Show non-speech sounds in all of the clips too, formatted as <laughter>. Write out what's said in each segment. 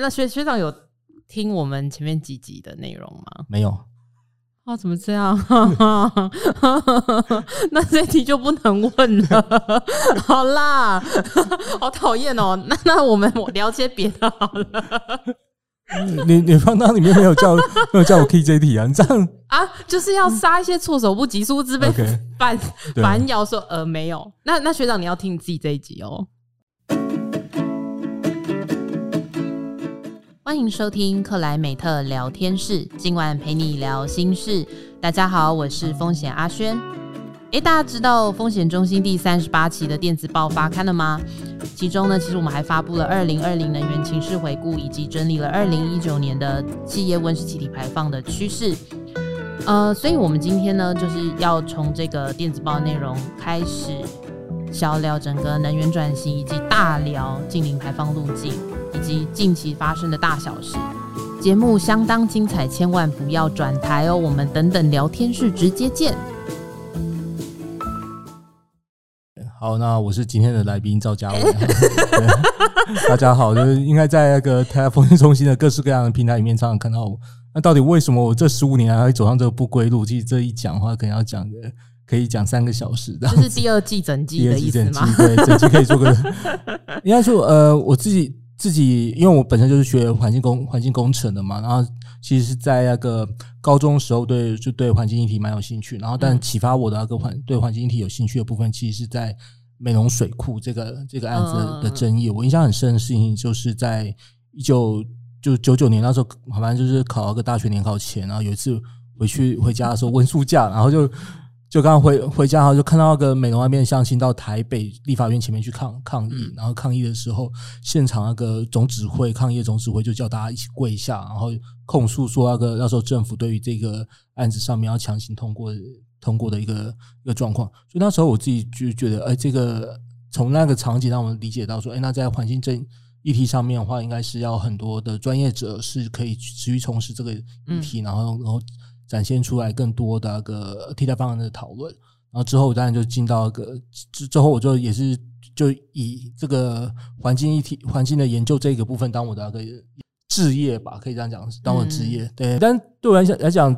那学学长有听我们前面几集的内容吗？没有。啊，怎么这样？<laughs> 那这题就不能问了。<laughs> 好啦，<laughs> 好讨厌哦。那那我们我聊些别的好了。你你放到里面没有叫没有叫我 key 这题啊？你这样啊，就是要杀一些措手不及，殊不知被反反咬说呃没有。那那学长你要听你自己这一集哦。欢迎收听克莱美特聊天室，今晚陪你聊心事。大家好，我是风险阿轩。诶，大家知道风险中心第三十八期的电子报发刊了吗？其中呢，其实我们还发布了二零二零能源情势回顾，以及整理了二零一九年的企业温室气体排放的趋势。呃，所以我们今天呢，就是要从这个电子报内容开始，小聊整个能源转型，以及大聊净零排放路径。以及近期发生的大小事，节目相当精彩，千万不要转台哦！我们等等聊天室直接见。好，那我是今天的来宾赵家伟。大家好，就是应该在那个台风险中心的各式各样的平台里面，常常看到我。那到底为什么我这十五年来会走上这个不归路？其实这一讲的话，可能要讲的可以讲三个小时。这是第二季整季的意思吗？对，整季可以做个。<laughs> 应该说，呃，我自己。自己因为我本身就是学环境工环境工程的嘛，然后其实是在那个高中时候对就对环境议题蛮有兴趣，然后但启发我的那个环对环境议题有兴趣的部分，其实是在美浓水库这个这个案子的争议。我印象很深的事情就是在一九就九九年那时候，好像就是考了个大学联考前，然后有一次回去回家的时候温书假，然后就。就刚刚回回家后，就看到那个美容那边相亲到台北立法院前面去抗抗议，然后抗议的时候，现场那个总指挥抗议总指挥就叫大家一起跪下，然后控诉说那个那时候政府对于这个案子上面要强行通过通过的一个一个状况。所以那时候我自己就觉得，哎，这个从那个场景让我们理解到说，哎，那在环境这议题上面的话，应该是要很多的专业者是可以持续从事这个议题，然后然后。展现出来更多的那个替代方案的讨论，然后之后当然就进到一个之之后，我就也是就以这个环境议题、环境的研究这个部分当我的那个置业吧，可以这样讲，当我的职业。对，但对我来讲来讲，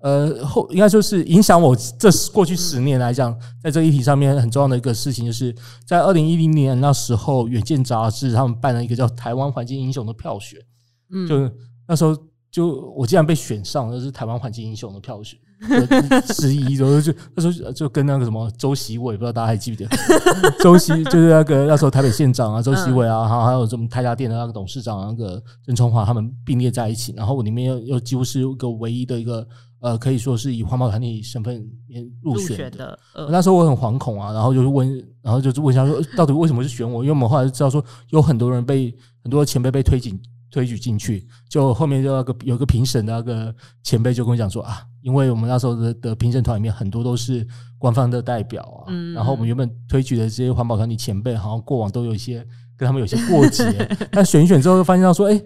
呃，后应该说是影响我这过去十年来讲，在这个议题上面很重要的一个事情，就是在二零一零年那时候，《远见》杂志他们办了一个叫“台湾环境英雄”的票选，嗯，就那时候。就我竟然被选上，那是台湾环境英雄的票选之一，然后就那时候就跟那个什么周锡伟，不知道大家还记不记得？<laughs> 周锡就是那个那时候台北县长啊，周锡伟啊，还有什么泰达店的那个董事长那个郑崇华，他们并列在一起，然后我里面又又几乎是一个唯一的一个呃，可以说是以环保团体身份入选的。那时候我很惶恐啊，然后就是问，然后就是问一下说，到底为什么是选我？因为我们后来就知道说，有很多人被很多前辈被推进。推举进去，就后面就那个有个评审的那个前辈就跟我讲说啊，因为我们那时候的的评审团里面很多都是官方的代表啊，嗯，然后我们原本推举的这些环保团体前辈，好像过往都有一些跟他们有些过节，<laughs> 但选一选之后就发现到说，哎，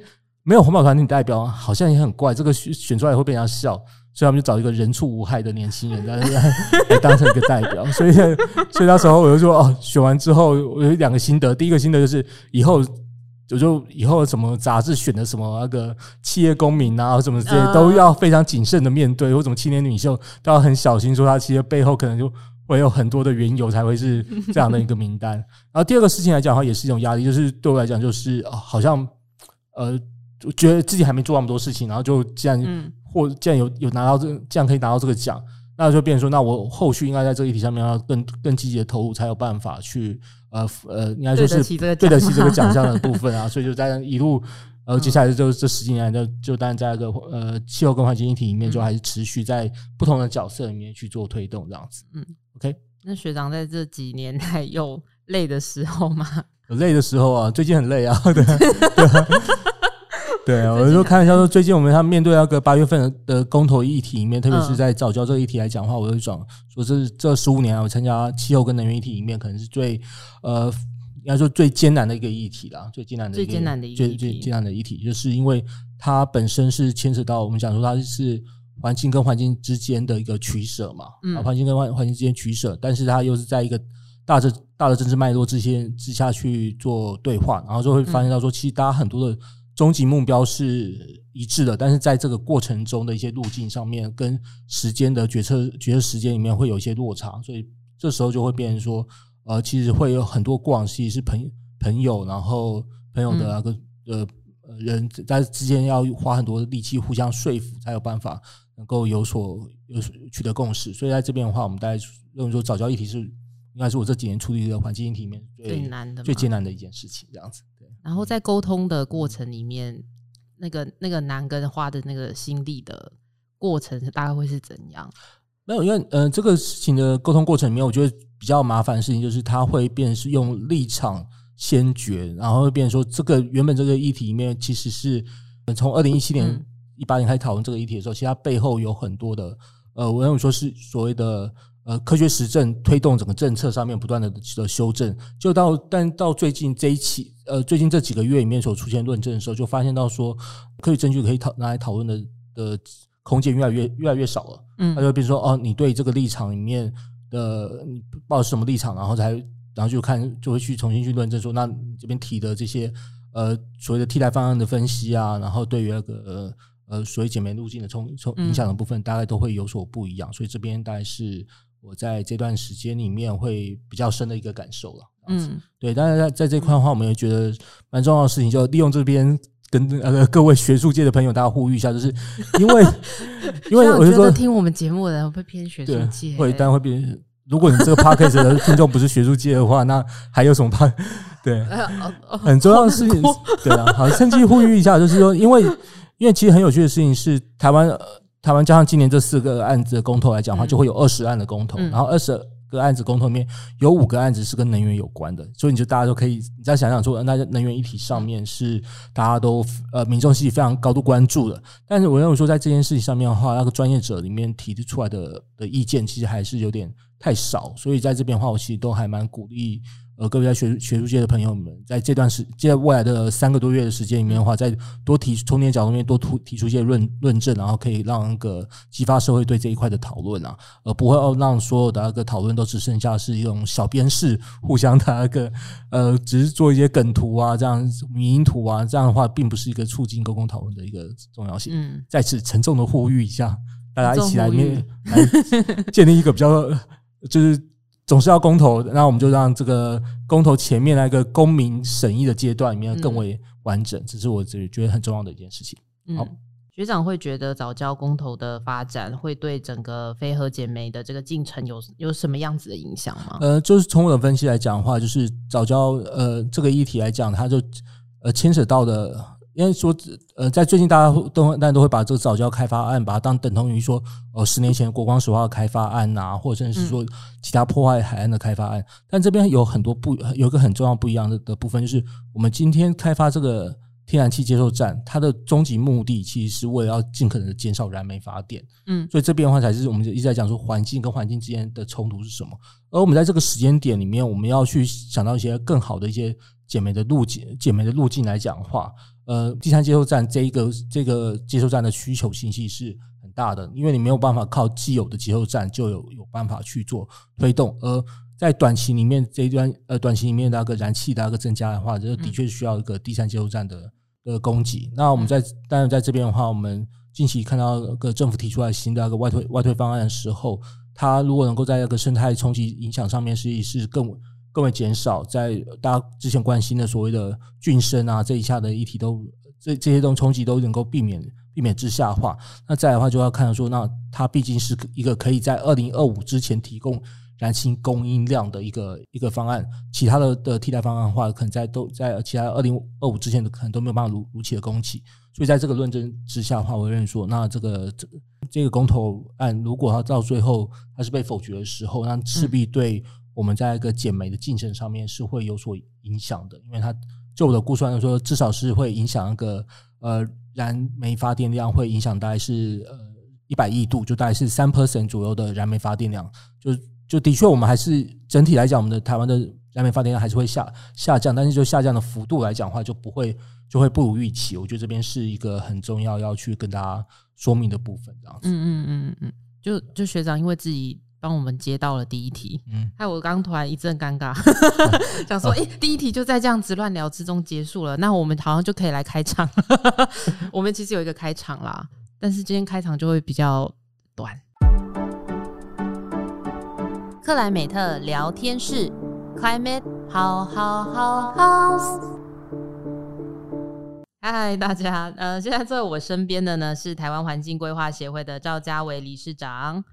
没有环保团体代表，好像也很怪，这个选选出来会被人家笑，所以他们就找一个人畜无害的年轻人来来 <laughs> 当成一个代表，所以所以那时候我就说哦，选完之后我有两个心得，第一个心得就是以后。我就以后什么杂志选的什么那个企业公民啊，什么这些都要非常谨慎的面对，或什么青年领袖都要很小心，说他其实背后可能就会有很多的缘由才会是这样的一个名单。<laughs> 然后第二个事情来讲的话，也是一种压力，就是对我来讲，就是好像呃，觉得自己还没做那么多事情，然后就既然或既然有有拿到这个，这样可以拿到这个奖。那就变成说，那我后续应该在这个议题上面要更更积极的投入，才有办法去呃呃，应该说是对得起这个奖项的部分啊。所以就在一路呃，接下来就这十几年就就当然在一个呃气候跟环境议题里面，就还是持续在不同的角色里面去做推动这样子。嗯，OK。那学长在这几年还有累的时候吗？有累的时候啊，最近很累啊，<laughs> 对。对 <laughs> <laughs> 对啊，我就说看一下说，最近我们他面对那个八月份的公投议题里面，特别是在早教这个议题来讲的话，我就讲说，这是这十五年来我参加气候跟能源议题里面，可能是最呃，应该说最艰难的一个议题啦，最艰难的一个最艰难的最最艰难的议题，就是因为它本身是牵扯到我们讲说它是环境跟环境之间的一个取舍嘛，嗯，环境跟环环境之间取舍，但是它又是在一个大的大的政治脉络之间之下去做对话，然后就会发现到说，其实大家很多的。终极目标是一致的，但是在这个过程中的一些路径上面，跟时间的决策决策时间里面会有一些落差，所以这时候就会变成说，呃，其实会有很多过往其实是朋朋友，然后朋友的那个呃人在之间要花很多的力气互相说服，才有办法能够有所有所取得共识。所以在这边的话，我们大家认为说早教议题是应该是我这几年处理的环境议题里面最，最难的、最艰难的一件事情，这样子。然后在沟通的过程里面，那个那个男跟花的那个心力的过程，大概会是怎样？没有，因为嗯、呃，这个事情的沟通过程里面，我觉得比较麻烦的事情就是，他会变是用立场先决，然后会变成说，这个原本这个议题里面其实是从二零一七年、一八年开始讨论这个议题的时候，其实它背后有很多的呃，我认为说是所谓的。呃，科学实证推动整个政策上面不断的的修正，就到但到最近这一期，呃，最近这几个月里面所出现论证的时候，就发现到说，科学证据可以讨拿来讨论的的空间越来越越来越少了。嗯，他就比如说，哦，你对这个立场里面的你抱什么立场，然后才然后就看就会去重新去论证说，那你这边提的这些呃所谓的替代方案的分析啊，然后对于那个呃呃所谓减煤路径的冲冲影响的部分，大概都会有所不一样。所以这边大概是。我在这段时间里面会比较深的一个感受了，嗯，对，但是在在这块的话，我们也觉得蛮重要的事情，就利用这边跟呃各位学术界的朋友大家呼吁一下，就是 <laughs> 因为因为我就说听我们节目的人会偏学术界，会当然会变。如果你这个 podcast 的听众不是学术界的话，那还有什么怕？<laughs> 对，很重要的事情，对啊，好，趁机呼吁一下，就是说，因为因为其实很有趣的事情是台湾。台湾加上今年这四个案子的公投来讲的话，就会有二十案的公投，然后二十个案子公投里面有五个案子是跟能源有关的，所以你就大家都可以你再想想说，那能源议题上面是大家都呃民众是非常高度关注的。但是我认为说，在这件事情上面的话，那个专业者里面提出来的的意见，其实还是有点太少，所以在这边的话，我其实都还蛮鼓励。呃，各位在学学术界的朋友们，在这段时，在未来的三个多月的时间里面的话，再多提从你的角度面多突提出一些论论证，然后可以让那个激发社会对这一块的讨论啊，而不会让所有的那个讨论都只剩下是一种小编式互相的那个呃，只是做一些梗图啊，这样迷因图啊，这样的话，并不是一个促进公共讨论的一个重要性。嗯，在此沉重的呼吁一下，大家一起来面来建立一个比较就是。总是要公投，那我们就让这个公投前面那个公民审议的阶段里面更为完整，这是我自己觉得很重要的一件事情。好，学长会觉得早教公投的发展会对整个非核减煤的这个进程有有什么样子的影响吗？呃，就是从我的分析来讲的话，就是早教呃这个议题来讲，它就呃牵扯到的。因为说，呃，在最近大家都大家都会把这个早教开发案把它当等同于说，呃，十年前国光石化的开发案呐、啊，或者甚至是说其他破坏海岸的开发案。但这边有很多不有一个很重要不一样的的部分，就是我们今天开发这个天然气接收站，它的终极目的其实是为了要尽可能的减少燃煤发电。嗯，所以这边的话才是我们一直在讲说环境跟环境之间的冲突是什么。而我们在这个时间点里面，我们要去想到一些更好的一些减煤的路径，减煤的路径来讲的话。呃，第三接收站这一个这个接收站的需求信息是很大的，因为你没有办法靠既有的接收站就有有办法去做推动，而在短期里面这一段呃短期里面的那个燃气的那个增加的话，这的确需要一个第三接收站的的供给。那我们在当然在这边的话，我们近期看到个政府提出来新的那个外推外推方案的时候，它如果能够在那个生态冲击影响上面是是更。更为减少，在大家之前关心的所谓的俊生啊这一下的议题都这这些东西冲击都能够避免避免之下的话，那再来的话就要看说，那它毕竟是一个可以在二零二五之前提供燃气供应量的一个一个方案，其他的的替代方案的话，可能在都在其他二零二五之前的可能都没有办法如如期的供给，所以在这个论证之下的话，我认为说，那这个这这个公投案如果它到最后它是被否决的时候，那势必对。我们在一个减煤的进程上面是会有所影响的，因为它就我的估算来说，至少是会影响那个呃燃煤发电量，会影响大概是呃一百亿度，就大概是三 percent 左右的燃煤发电量。就就的确，我们还是整体来讲，我们的台湾的燃煤发电量还是会下下降，但是就下降的幅度来讲的话，就不会就会不如预期。我觉得这边是一个很重要要去跟大家说明的部分，这样子。嗯嗯嗯嗯，就就学长因为自己。帮我们接到了第一题。嗯，害我刚突然一阵尴尬，<laughs> 想说，哎、欸，第一题就在这样子乱聊之中结束了，那我们好像就可以来开场。<laughs> 我们其实有一个开场啦，但是今天开场就会比较短。克莱美特聊天室，Climate How How How House。嗨，大家，呃，现在坐在我身边的呢是台湾环境规划协会的赵家伟理事长。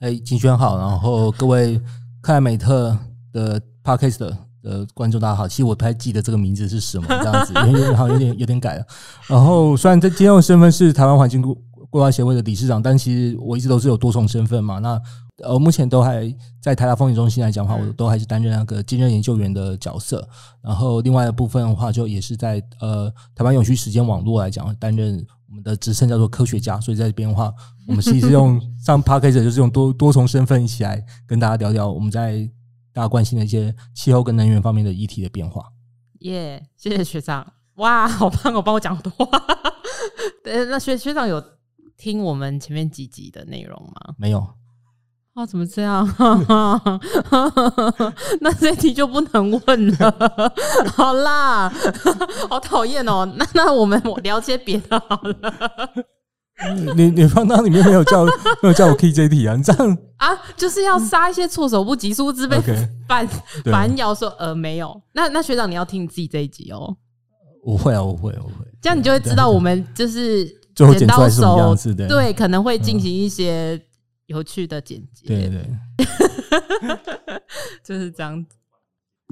哎，金轩好，然后各位克莱美特的 Podcast 的观众大家好，其实我不太记得这个名字是什么，这样子，因为好像有点有点改了。然后虽然在今天的身份是台湾环境规划协会的理事长，但其实我一直都是有多重身份嘛。那呃，目前都还在台大风险中心来讲的话，我都还是担任那个兼任研究员的角色。然后另外的部分的话，就也是在呃台湾永续时间网络来讲担任我们的职称叫做科学家。所以在这边的话，我们其实是用 <laughs> 上 Podcast 就是用多多重身份一起来跟大家聊聊我们在大家关心的一些气候跟能源方面的议题的变化。耶，yeah, 谢谢学长，哇，好棒哦，帮我讲很多话。<laughs> 对，那学学长有听我们前面几集的内容吗？没有。啊，怎么这样？<laughs> 那这题就不能问了。好啦，好讨厌哦。那那我们我聊些别的好了。<laughs> 你你放到里面没有叫没有叫我 key 这题啊？你这样啊，就是要杀一些措手不及、殊不知被 <laughs> 反反咬说呃没有。那那学长你要听你自己这一集哦。我会啊，我会，我会。这样你就会知道我们就是剪刀手对，可能会进行一些。有趣的剪辑，对对，<laughs> 就是这样子，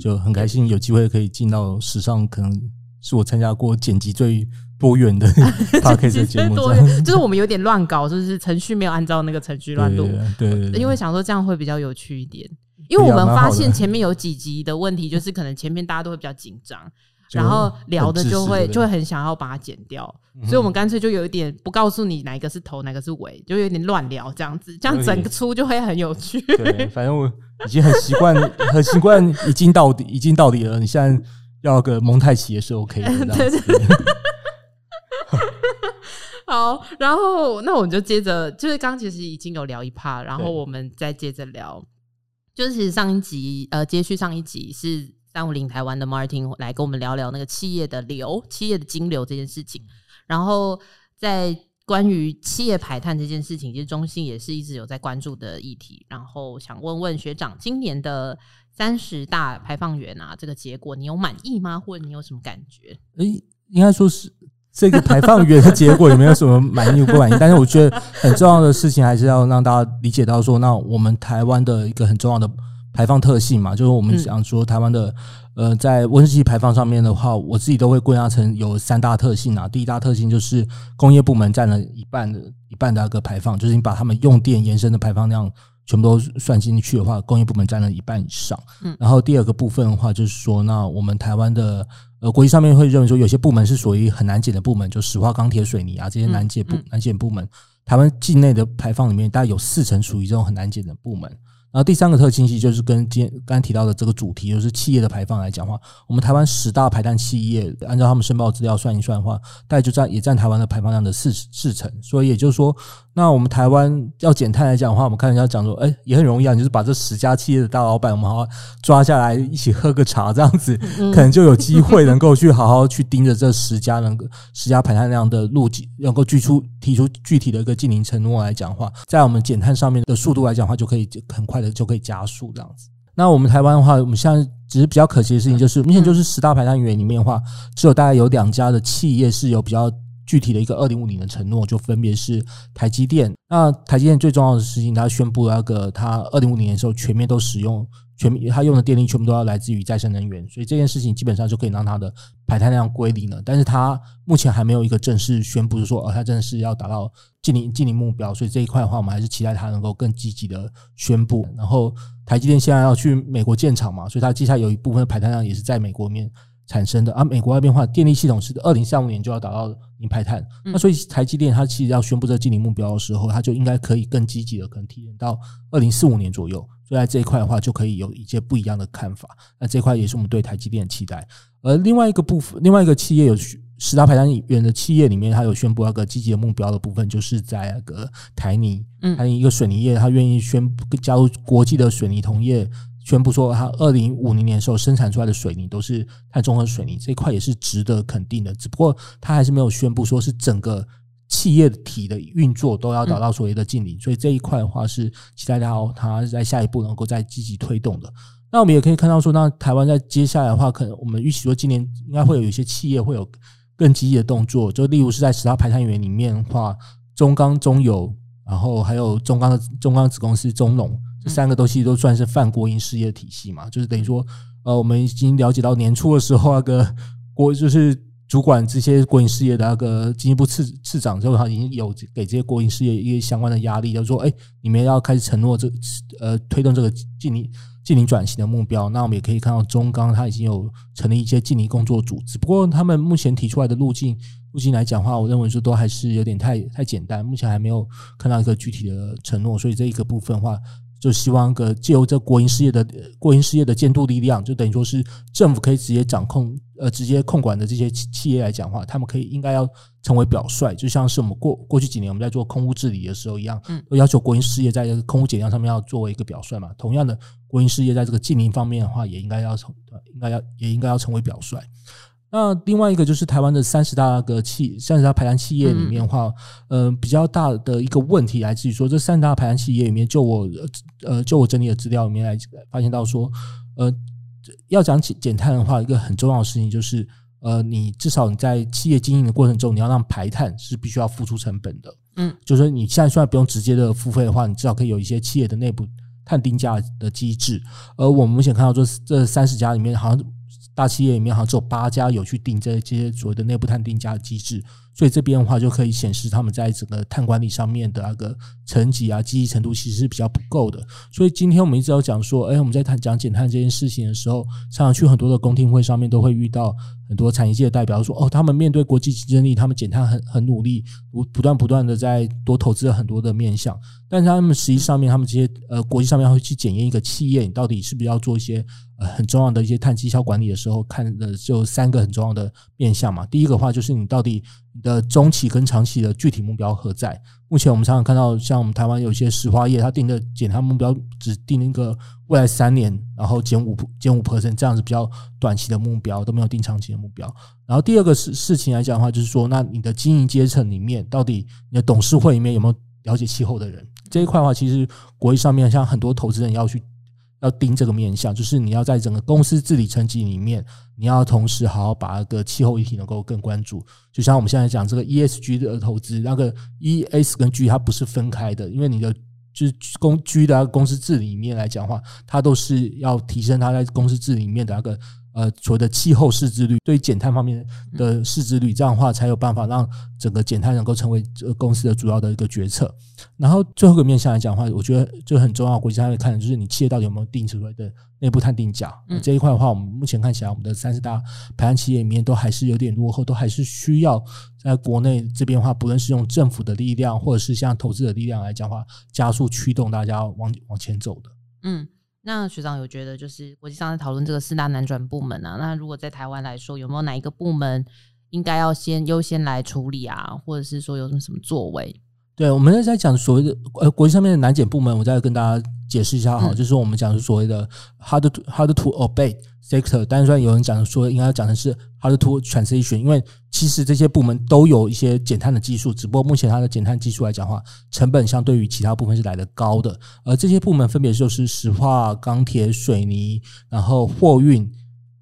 就很开心有机会可以进到史上可能是我参加过剪辑最多元的 <laughs> podcast 节目，就是我们有点乱搞，就是程序没有按照那个程序乱录，对对，因为想说这样会比较有趣一点，因为我们发现前面有几集的问题，就是可能前面大家都会比较紧张。然后聊的就会就会很想要把它剪掉，所以我们干脆就有一点不告诉你哪一个是头，哪个是尾，就有点乱聊这样子，这样整个出就会很有趣。对，<laughs> 反正我已经很习惯，很习惯已经到底，已经到底了。你现在要个蒙太奇也是 OK 的。对对对。<laughs> 好，然后那我们就接着，就是刚其实已经有聊一趴，然后我们再接着聊，就是其实上一集呃，接续上一集是。三五零台湾的 Martin 来跟我们聊聊那个企业的流、企业的金流这件事情。然后在关于企业排碳这件事情，其实中信也是一直有在关注的议题。然后想问问学长，今年的三十大排放源啊，这个结果你有满意吗？或者你有什么感觉？诶，应该说是这个排放源的结果有没有什么满意不满意？但是我觉得很重要的事情还是要让大家理解到说，那我们台湾的一个很重要的。排放特性嘛，就是我们想说台湾的，呃，在温室气排放上面的话，我自己都会归纳成有三大特性啊。第一大特性就是工业部门占了一半的一半的那个排放，就是你把他们用电延伸的排放量全部都算进去的话，工业部门占了一半以上。嗯，然后第二个部分的话，就是说，那我们台湾的呃国际上面会认为说，有些部门是属于很难减的部门，就石化、钢铁、水泥啊这些难减部难减部门，台湾境内的排放里面大概有四成属于这种很难减的部门。然后第三个特性，其实就是跟今天刚提到的这个主题，就是企业的排放来讲话，我们台湾十大排碳企业，按照他们申报资料算一算的话，大概就占也占台湾的排放量的四四成。所以也就是说，那我们台湾要减碳来讲的话，我们看人家讲说，哎，也很容易啊，就是把这十家企业的大老板，我们好好抓下来一起喝个茶，这样子，<laughs> 可能就有机会能够去好好去盯着这十家能够十家排碳量的路径，能够举出提出具体的一个净零承诺来讲话，在我们减碳上面的速度来讲的话，就可以很快的。就可以加速这样子。那我们台湾的话，我们现在只是比较可惜的事情，就是目前就是十大排碳源里面的话，只有大概有两家的企业是有比较具体的一个二零五零的承诺，就分别是台积电。那台积电最重要的事情，它宣布那个它二零五零年的时候全面都使用。全他用的电力全部都要来自于再生能源，所以这件事情基本上就可以让它的排碳量归零了。但是它目前还没有一个正式宣布，说哦，它真的是要达到净零净零目标。所以这一块的话，我们还是期待它能够更积极的宣布。然后台积电现在要去美国建厂嘛，所以它接下来有一部分的排碳量也是在美国面产生的。而、啊、美国那边的话，电力系统是二零三五年就要达到零排碳。那所以台积电它其实要宣布这个净零目标的时候，它就应该可以更积极的，可能提前到二零四五年左右。所以在这一块的话，就可以有一些不一样的看法。那这块也是我们对台积电的期待。而另外一个部分，另外一个企业有十大排碳源的企业里面，它有宣布那个积极的目标的部分，就是在那个台泥，还有一个水泥业，它愿意宣布加入国际的水泥同业，宣布说它二零五零年的时候生产出来的水泥都是碳中和水泥，这一块也是值得肯定的。只不过它还是没有宣布说是整个企业体的运作都要达到所谓的净零，所以这一块的话是期待到它在下一步能够再积极推动的。那我们也可以看到说，那台湾在接下来的话，可能我们预期说今年应该会有一些企业会有更积极的动作，就例如是在十大排碳源里面的话，中钢、中油，然后还有中钢的中钢子公司中龙，三个东西都算是泛国营事业体系嘛，就是等于说，呃，我们已经了解到年初的时候，那个国就是主管这些国营事业的那个经济部次次长之后，他已经有给这些国营事业一些相关的压力，就是说，哎，你们要开始承诺这呃推动这个近零。近零转型的目标，那我们也可以看到中钢它已经有成立一些近零工作组，只不过他们目前提出来的路径路径来讲的话，我认为说都还是有点太太简单，目前还没有看到一个具体的承诺，所以这一个部分的话。就希望个借由这国营事业的国营事业的监督力量，就等于说是政府可以直接掌控呃直接控管的这些企企业来讲话，他们可以应该要成为表率，就像是我们过过去几年我们在做空污治理的时候一样，嗯，要求国营事业在这个空污减量上面要作为一个表率嘛。同样的，国营事业在这个净零方面的话，也应该要成应该要也应该要成为表率。那另外一个就是台湾的三十大个企三十大排碳企业里面的话，嗯，比较大的一个问题来自于说，这三十大排碳企业里面，就我呃就我整理的资料里面来发现到说，呃，要讲减减碳的话，一个很重要的事情就是，呃，你至少你在企业经营的过程中，你要让排碳是必须要付出成本的，嗯，就是说你现在虽然不用直接的付费的话，你至少可以有一些企业的内部碳定价的机制，而我们目前看到这这三十家里面好像。大企业里面好像只有八家有去定这些所谓的内部碳定价机制，所以这边的话就可以显示他们在整个碳管理上面的那个层级啊、积极程度其实是比较不够的。所以今天我们一直要讲说，哎，我们在谈讲减碳这件事情的时候，常常去很多的公听会上面都会遇到很多产业界的代表说，哦，他们面对国际竞争力，他们减碳很很努力，不不断不断的在多投资了很多的面向，但是他们实际上面，他们这些呃国际上面会去检验一个企业，你到底是不是要做一些。呃，很重要的一些碳绩效管理的时候，看的就三个很重要的面向嘛。第一个话就是你到底你的中期跟长期的具体目标何在？目前我们常常看到，像我们台湾有些石化业，它定的减碳目标只定一个未来三年，然后减五减五 percent 这样子比较短期的目标，都没有定长期的目标。然后第二个事事情来讲的话，就是说，那你的经营阶层里面，到底你的董事会里面有没有了解气候的人？这一块的话，其实国际上面像很多投资人要去。要盯这个面向，就是你要在整个公司治理层级里面，你要同时好好把那个气候议题能够更关注。就像我们现在讲这个 ESG 的投资，那个 E S 跟 G 它不是分开的，因为你的就是公 G 的公司治理面来讲话，它都是要提升它在公司治理面的那个。呃，所谓的气候市值率，对于减碳方面的市值率，这样的话才有办法让整个减碳能够成为这个公司的主要的一个决策。然后最后一个面向来讲的话，我觉得就很重要，国际上会看的就是你企业到底有没有定出来的内部碳定价。这一块的话，我们目前看起来，我们的三十大排碳企业里面都还是有点落后，都还是需要在国内这边的话，不论是用政府的力量，或者是像投资的力量来讲的话，加速驱动大家往往前走的。嗯。那学长有觉得，就是国际上在讨论这个四大难转部门啊，那如果在台湾来说，有没有哪一个部门应该要先优先来处理啊，或者是说有什么什么作为？对，我们在讲所谓的呃国际上面的难减部门，我再跟大家解释一下哈，嗯、就是我们讲的所谓的 hard to hard to obey。sector，但是虽然有人讲说应该要讲的是 hard to transition，因为其实这些部门都有一些减碳的技术，只不过目前它的减碳技术来讲的话，成本相对于其他部分是来得高的。而这些部门分别就是石化、钢铁、水泥，然后货运、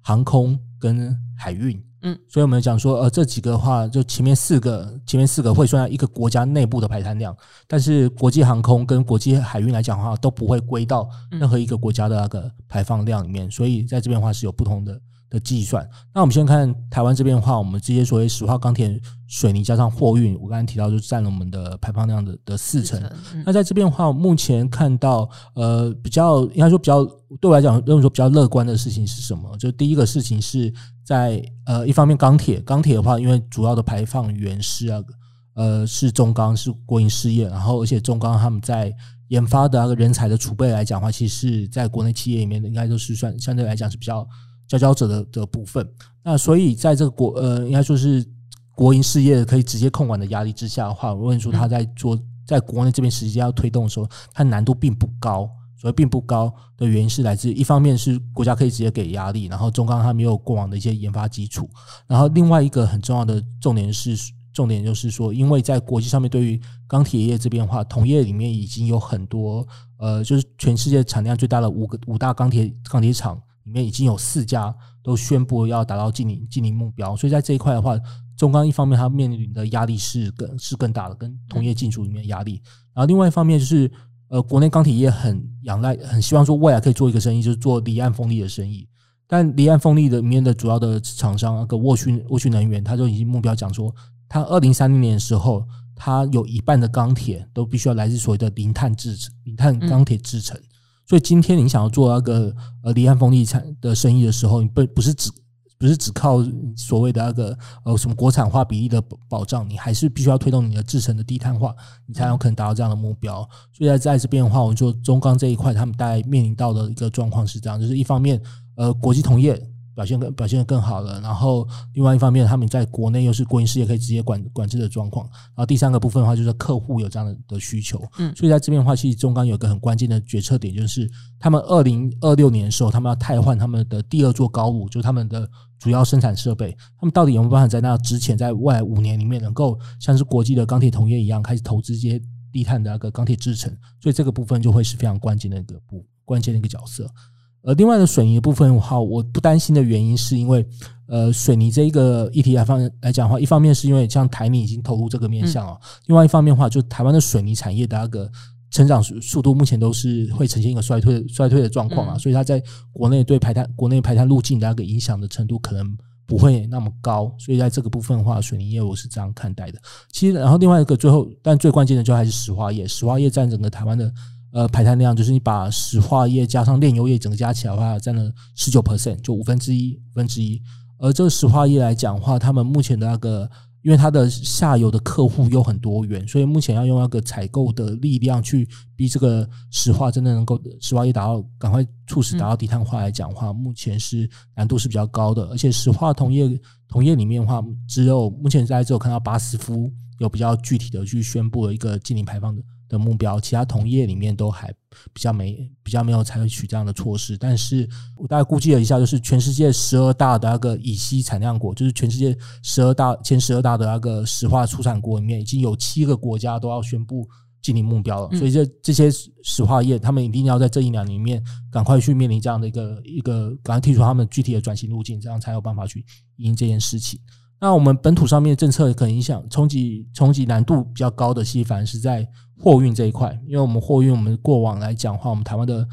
航空跟海运。嗯，所以我们讲说，呃，这几个话，就前面四个，前面四个会算一个国家内部的排碳量，但是国际航空跟国际海运来讲的话，都不会归到任何一个国家的那个排放量里面，所以在这边的话是有不同的的计算。那我们先看台湾这边的话，我们这些所谓石化、钢铁、水泥加上货运，我刚才提到就占了我们的排放量的的四成。嗯、那在这边的话，我目前看到，呃，比较应该说比较对我来讲，认为说比较乐观的事情是什么？就第一个事情是。在呃，一方面钢铁，钢铁的话，因为主要的排放源是啊，呃，是中钢，是国营事业，然后而且中钢他们在研发的那个人才的储备来讲的话，其实在国内企业里面应该都是算相对来讲是比较佼佼者的的部分。那所以在这个国呃，应该说是国营事业可以直接控管的压力之下的话，我问说他在做在国内这边实际要推动的时候，它难度并不高。所以并不高的原因是来自一方面是国家可以直接给压力，然后中钢它没有过往的一些研发基础，然后另外一个很重要的重点是重点就是说，因为在国际上面对于钢铁业这边的话，同业里面已经有很多呃，就是全世界产量最大的五个五大钢铁钢铁厂里面已经有四家都宣布要达到净零净零目标，所以在这一块的话，中钢一方面它面临的压力是更是更大的，跟同业竞逐里面压力，然后另外一方面就是。呃，国内钢铁业很仰赖，很希望说未来可以做一个生意，就是做离岸风力的生意。但离岸风力的里面的主要的厂商，那个沃讯沃讯能源，他就已经目标讲说，他二零三零年的时候，他有一半的钢铁都必须要来自所谓的零碳制成、零碳钢铁制成。所以今天你想要做那个呃离岸风地产的生意的时候，你不不是只。不是只靠所谓的那个呃什么国产化比例的保障，你还是必须要推动你的制程的低碳化，你才有可能达到这样的目标。所以在在这边的话，我们说中钢这一块，他们大概面临到的一个状况是这样，就是一方面呃国际同业。表现更表现得更好了，然后另外一方面，他们在国内又是国营事业可以直接管管制的状况。然后第三个部分的话，就是客户有这样的的需求。嗯，所以在这边的话，其实中钢有一个很关键的决策点，就是他们二零二六年的时候，他们要汰换他们的第二座高炉，就是他们的主要生产设备。他们到底有没有办法在那之前，在未来五年里面，能够像是国际的钢铁同业一样，开始投资这些低碳的那个钢铁制成？所以这个部分就会是非常关键的一个部关键的一个角色。呃，另外的水泥的部分的话，我不担心的原因是因为，呃，水泥这一个议题来方来讲的话，一方面是因为像台泥已经投入这个面向哦，另外一方面的话，就台湾的水泥产业的那个成长速速度目前都是会呈现一个衰退衰退的状况啊，所以它在国内对排碳国内排碳路径的那个影响的程度可能不会那么高，所以在这个部分的话，水泥业我是这样看待的。其实，然后另外一个最后，但最关键的就还是石化业，石化业占整个台湾的。呃，排碳量就是你把石化业加上炼油业整个加起来的话，占了十九 percent，就五分之一，五分之一。而这个石化业来讲的话，他们目前的那个，因为它的下游的客户又很多元，所以目前要用那个采购的力量去逼这个石化真的能够石化业达到赶快促使达到低碳化来讲的话，目前是难度是比较高的。而且石化同业同业里面的话，只有目前在只有看到巴斯夫有比较具体的去宣布了一个净零排放的。的目标，其他同业里面都还比较没比较没有采取这样的措施，但是我大概估计了一下，就是全世界十二大的那个乙烯产量国，就是全世界十二大前十二大的那个石化出产国里面，已经有七个国家都要宣布净零目标了，所以这这些石化业，他们一定要在这一两年里面赶快去面临这样的一个一个，赶快提出他们具体的转型路径，这样才有办法去应这件事情。那我们本土上面政策可能影响冲击冲击难度比较高的，其实反而是在货运这一块，因为我们货运我们过往来讲的话，我们台湾的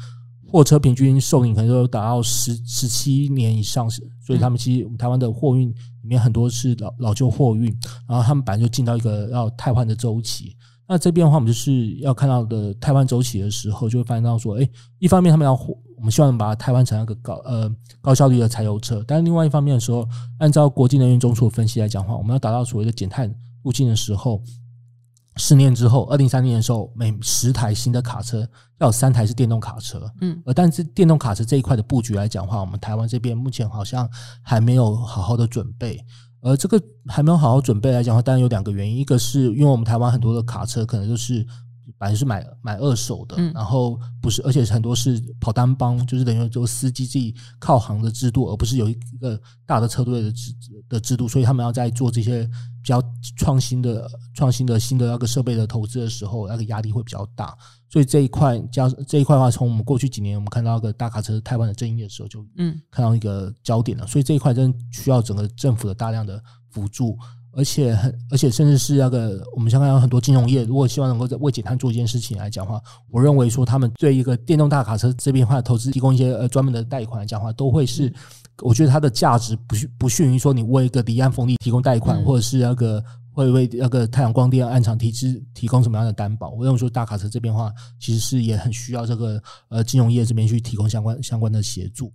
货车平均寿命可能都达到十十七年以上，所以他们其实我们台湾的货运里面很多是老老旧货运，然后他们本来就进到一个要汰换的周期。那这边的话，我们就是要看到的台湾走起的时候，就会发现到说，哎，一方面他们要。我们希望把它汰换成一个高呃高效率的柴油车，但是另外一方面的时候，按照国际能源总署的分析来讲的话，我们要达到所谓的减碳路径的时候，十年之后，二零三零年的时候，每十台新的卡车要有三台是电动卡车，嗯，而但是电动卡车这一块的布局来讲的话，我们台湾这边目前好像还没有好好的准备，而这个还没有好好准备来讲的话，当然有两个原因，一个是因为我们台湾很多的卡车可能就是。反正是买买二手的，然后不是，而且很多是跑单帮，就是等于说司机自己靠行的制度，而不是有一个大的车队的制的制度，所以他们要在做这些比较创新的、创新的新的那个设备的投资的时候，那个压力会比较大。所以这一块加这一块的话，从我们过去几年我们看到那个大卡车台湾的争议的时候，就嗯看到一个焦点了。所以这一块真需要整个政府的大量的辅助。而且很，而且甚至是那个我们香港有很多金融业，如果希望能够在为减碳做一件事情来讲的话，我认为说他们对一个电动大卡车这边的话投资提供一些呃专门的贷款来讲的话，都会是我觉得它的价值不逊不逊于说你为一个离岸风力提供贷款，或者是那个会为那个太阳光电案厂提资提供什么样的担保。我认为说大卡车这边的话，其实是也很需要这个呃金融业这边去提供相关相关的协助。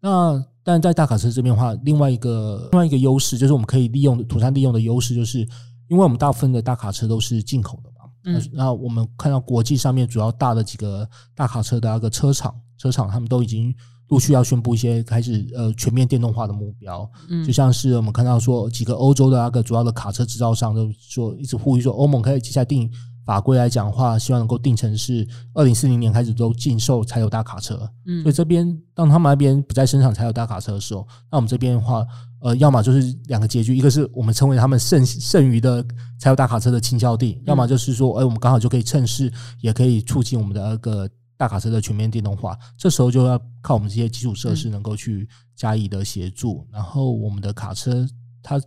那但在大卡车这边的话，另外一个另外一个优势就是我们可以利用土山利用的优势，就是因为我们大部分的大卡车都是进口的嘛。嗯。那我们看到国际上面主要大的几个大卡车的那个车厂，车厂他们都已经陆续要宣布一些开始呃全面电动化的目标。嗯，就像是我们看到说几个欧洲的那个主要的卡车制造商都说一直呼吁说欧盟可以接下来定法规来讲的话，希望能够定成是二零四零年开始都禁售柴油大卡车。嗯，所以这边当他们那边不再生产柴油大卡车的时候，那我们这边的话，呃，要么就是两个结局，一个是我们成为他们剩剩余的柴油大卡车的倾销地，嗯、要么就是说，哎，我们刚好就可以趁势，也可以促进我们的那个大卡车的全面电动化。这时候就要靠我们这些基础设施能够去加以的协助，然后我们的卡车它。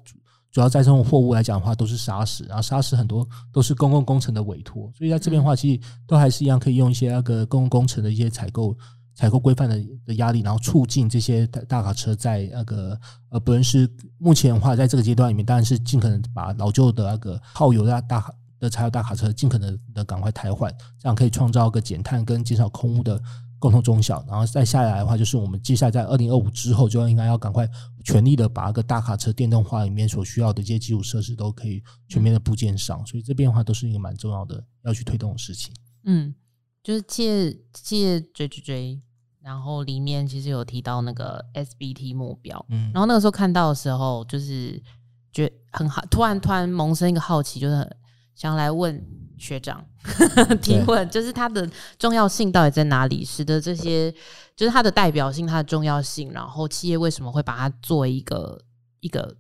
主要载重货物来讲的话，都是砂石，然后砂石很多都是公共工程的委托，所以在这边的话，其实都还是一样可以用一些那个公共工程的一些采购、采购规范的的压力，然后促进这些大大卡车在那个呃，不论是目前的话，在这个阶段里面，当然是尽可能把老旧的那个耗油的大卡的柴油大卡车尽可能的赶快汰换，这样可以创造一个减碳跟减少空污的。共同中小，然后再下来的话，就是我们接下来在二零二五之后，就应该要赶快全力的把那个大卡车电动化里面所需要的一些基础设施都可以全面的部件上，所以这边的话都是一个蛮重要的要去推动的事情。嗯，就是借借追追追，然后里面其实有提到那个 SBT 目标，嗯，然后那个时候看到的时候，就是觉得很好，突然突然萌生一个好奇，就是很想来问。学长 <laughs> 提问，就是它的重要性到底在哪里？使得这些就是它的代表性、它的重要性，然后企业为什么会把它作为一个一个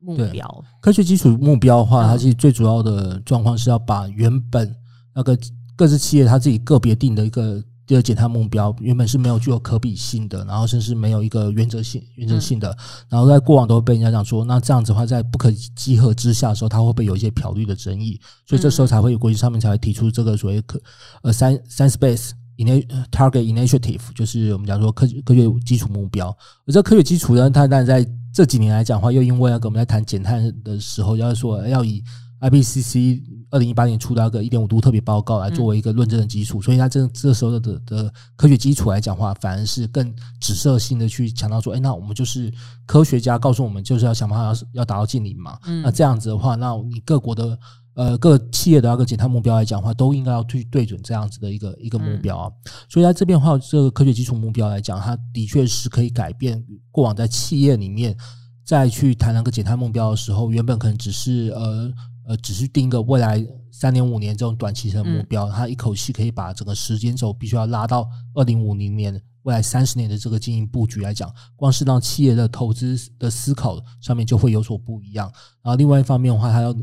目标？科学基础目标的话，它其实最主要的状况是要把原本那个各自企业它自己个别定的一个。第二，减碳目标原本是没有具有可比性的，然后甚至没有一个原则性、原则性的。然后在过往都会被人家讲说，那这样子的话，在不可稽核之下的时候，它会不会有一些漂绿的争议？所以这时候才会有国际上面才会提出这个所谓可呃 Science Based Target Initiative，就是我们讲说科科学基础目标。而这科学基础呢，它当然在这几年来讲的话，又因为那个我们在谈减碳的时候，要说要以 IPCC 二零一八年出的那个一点五度特别报告来作为一个论证的基础，所以它这这时候的的科学基础来讲的话，反而是更指涉性的去强调说，哎，那我们就是科学家告诉我们，就是要想办法要要达到净零嘛。那这样子的话，那你各国的呃各企业的那个减碳目标来讲的话，都应该要去对准这样子的一个一个目标啊。所以在这边的话，这个科学基础目标来讲，它的确是可以改变过往在企业里面再去谈那个减碳目标的时候，原本可能只是呃。呃，只是定一个未来三年五年这种短期的目标，它一口气可以把整个时间轴必须要拉到二零五零年，未来三十年的这个经营布局来讲，光是让企业的投资的思考上面就会有所不一样。然后另外一方面的话，他要。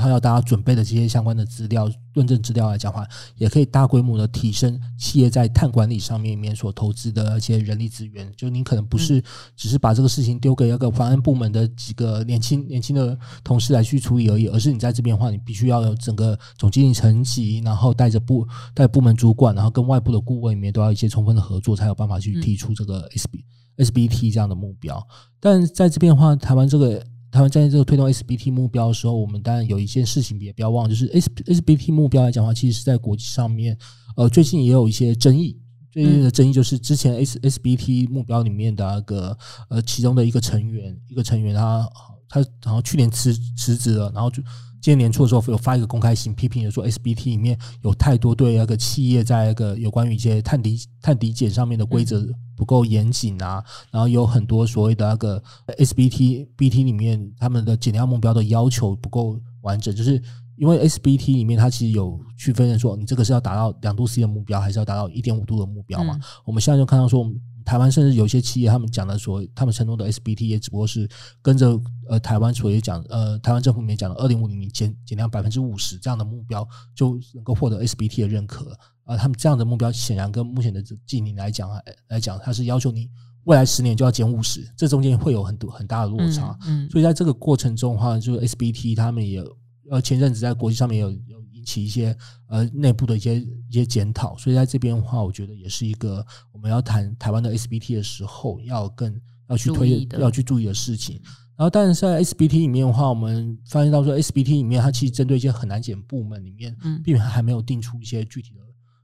他要大家准备的这些相关的资料、论证资料来讲的话，也可以大规模的提升企业在碳管理上面面所投资的一些人力资源。就你可能不是只是把这个事情丢给那个环安部门的几个年轻年轻的同事来去处理而已，而是你在这边的话，你必须要有整个总经理层级，然后带着部带部门主管，然后跟外部的顾问里面都要一些充分的合作，才有办法去提出这个 SB SBT 这样的目标。但在这边的话，台湾这个。他们在这个推动 SBT 目标的时候，我们当然有一件事情也不要忘，就是 S SBT 目标来讲的话，其实是在国际上面，呃，最近也有一些争议。最近的争议就是之前 S SBT 目标里面的那个呃，其中的一个成员，一个成员他他然后去年辞辞职了，然后就。今年年初的时候，有发一个公开信，批评说 SBT 里面有太多对那个企业在那个有关于一些碳抵碳抵减上面的规则不够严谨啊，然后有很多所谓的那个 SBT BT 里面他们的减量目标的要求不够完整，就是因为 SBT 里面它其实有区分的说，你这个是要达到两度 C 的目标，还是要达到一点五度的目标嘛？我们现在就看到说。台湾甚至有些企业，他们讲的说，他们承诺的 SBT 也只不过是跟着呃台湾所谓讲呃台湾政府里面讲的二零五零年减减量百分之五十这样的目标就能够获得 SBT 的认可，而他们这样的目标显然跟目前的近年来讲来讲，它是要求你未来十年就要减五十，这中间会有很多很大的落差。嗯，所以在这个过程中的话，就是 SBT 他们也呃前阵子在国际上面有有。起一些呃内部的一些一些检讨，所以在这边的话，我觉得也是一个我们要谈台湾的 SBT 的时候，要更要去推要去注意的事情。然后，但是在 SBT 里面的话，我们发现到说 SBT 里面它其实针对一些很难减部门里面，嗯，并还没有定出一些具体的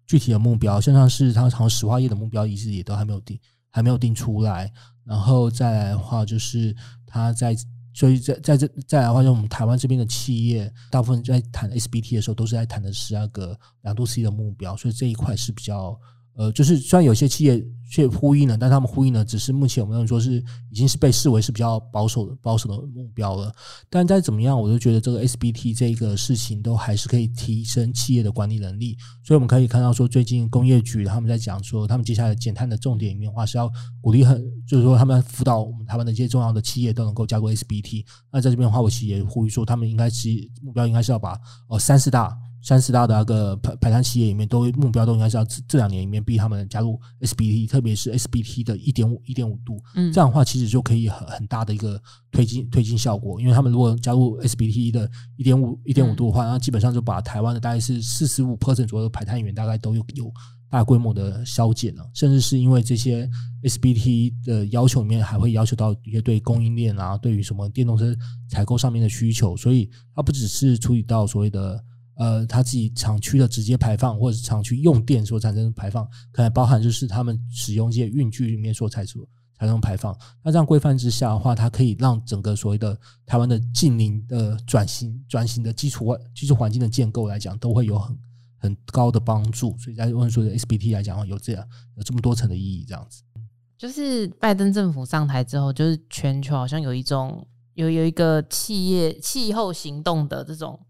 具体的目标，像像是它好像石化业的目标一直也都还没有定，还没有定出来。然后再来的话，就是它在。所以在在这再来的话，就我们台湾这边的企业，大部分在谈 SBT 的时候，都是在谈的是那个两度 C 的目标，所以这一块是比较呃，就是虽然有些企业却呼应了，但他们呼应的只是目前我们说是已经是被视为是比较保守的保守的目标了。但再怎么样，我都觉得这个 SBT 这个事情都还是可以提升企业的管理能力。所以我们可以看到说，最近工业局他们在讲说，他们接下来减碳的重点里面的话是要鼓励很，就是说他们辅导我们台湾的一些重要的企业都能够加入 SBT。那在这边的话，我其实也呼吁说，他们应该是目标应该是要把呃三四大。三十大的那个排排碳企业里面，都目标都应该是要这这两年里面逼他们加入 SBT，特别是 SBT 的一点五一点五度，嗯，这样的话其实就可以很很大的一个推进推进效果，因为他们如果加入 SBT 的一点五一点五度的话，那基本上就把台湾的大概是四十五 percent 左右的排碳源大概都有有大规模的削减了，甚至是因为这些 SBT 的要求里面还会要求到一些对供应链啊，对于什么电动车采购上面的需求，所以它不只是处理到所谓的。呃，他自己厂区的直接排放，或者是厂区用电所产生的排放，可能包含就是他们使用这些运具里面所产出产生排放。那这样规范之下的话，它可以让整个所谓的台湾的近邻的转型、转型的基础外基础环境的建构来讲，都会有很很高的帮助。所以在问说的 SBT 来讲，有这样有这么多层的意义，这样子。就是拜登政府上台之后，就是全球好像有一种有有一个企业气候行动的这种。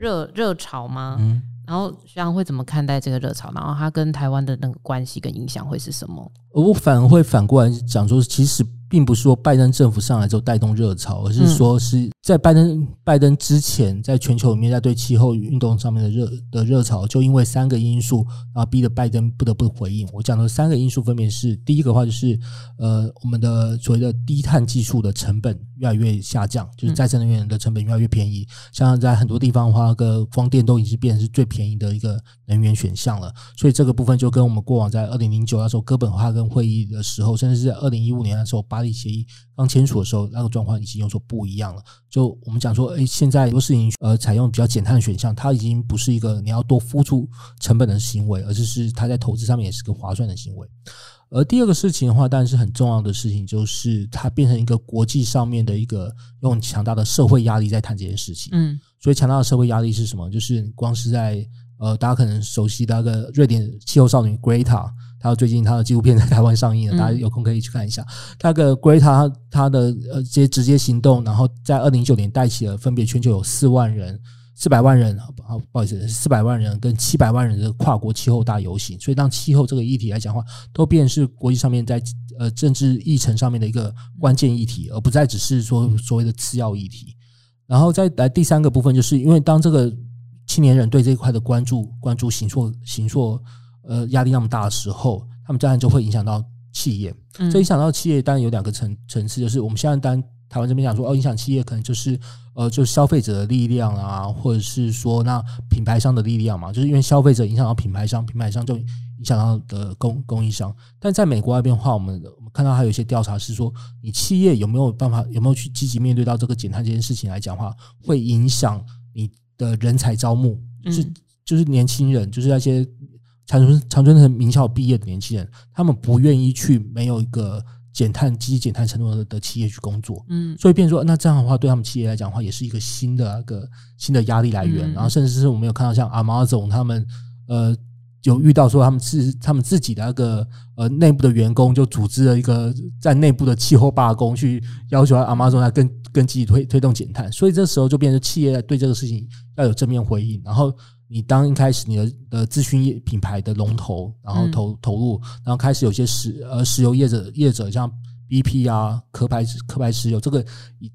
热热潮吗？嗯，然后学长会怎么看待这个热潮？然后他跟台湾的那个关系跟影响会是什么？我反而会反过来讲说，其实。并不是说拜登政府上来之后带动热潮，而是说是在拜登拜登之前，在全球里面在对气候运动上面的热的热潮，就因为三个因素，然后逼得拜登不得不回应。我讲的三个因素分别是：第一个的话就是呃，我们的所谓的低碳技术的成本越来越下降，就是再生能源的成本越来越便宜。像在很多地方的话，那个光电都已经是变成是最便宜的一个能源选项了。所以这个部分就跟我们过往在二零零九那时候哥本哈根会议的时候，甚至是在二零一五年的时候巴黎协议刚签署的时候，那个状况已经有所不一样了。就我们讲说，哎，现在很多事情呃采用比较减碳的选项，它已经不是一个你要多付出成本的行为，而是是它在投资上面也是个划算的行为。而第二个事情的话，当然是很重要的事情，就是它变成一个国际上面的一个用强大的社会压力在谈这件事情。嗯，所以强大的社会压力是什么？就是光是在呃，大家可能熟悉的那个瑞典气候少女 Greta。她最近她的纪录片在台湾上映了，大家有空可以去看一下。那个 Greta 她的呃这些直接行动，然后在二零一九年带起了分别全球有四万人、四百万人，啊不好意思，四百万人跟七百万人的跨国气候大游行。所以当气候这个议题来讲的话，都变成是国际上面在呃政治议程上面的一个关键议题，而不再只是说所谓的次要议题。然后再来第三个部分，就是因为当这个青年人对这一块的关注关注形硕形硕。呃，压力那么大的时候，他们当然就会影响到企业。这影响到企业，当然有两个层层次，就是我们现在当台湾这边讲说，哦，影响企业可能就是呃，就消费者的力量啊，或者是说那品牌商的力量嘛，就是因为消费者影响到品牌商，品牌商就影响到的供供应商。但在美国那边的话，我们我们看到还有一些调查是说，你企业有没有办法，有没有去积极面对到这个减碳这件事情来讲的话，会影响你的人才招募，就是就是年轻人，就是那些。长春长春藤名校毕业的年轻人，他们不愿意去没有一个减碳积极减碳承诺的的企业去工作，嗯，所以变成说，那这样的话，对他们企业来讲的话，也是一个新的一个新的压力来源。然后，甚至是我们有看到像 Amazon 他们，呃，有遇到说他们自他们自己的那个呃内部的员工就组织了一个在内部的气候罢工，去要求 Amazon 来更更积极推推动减碳。所以这时候就变成企业对这个事情要有正面回应，然后。你当一开始你的的资讯业品牌的龙头，然后投投入，然后开始有些石呃石油业者业者像 BP 啊、壳牌壳牌石油这个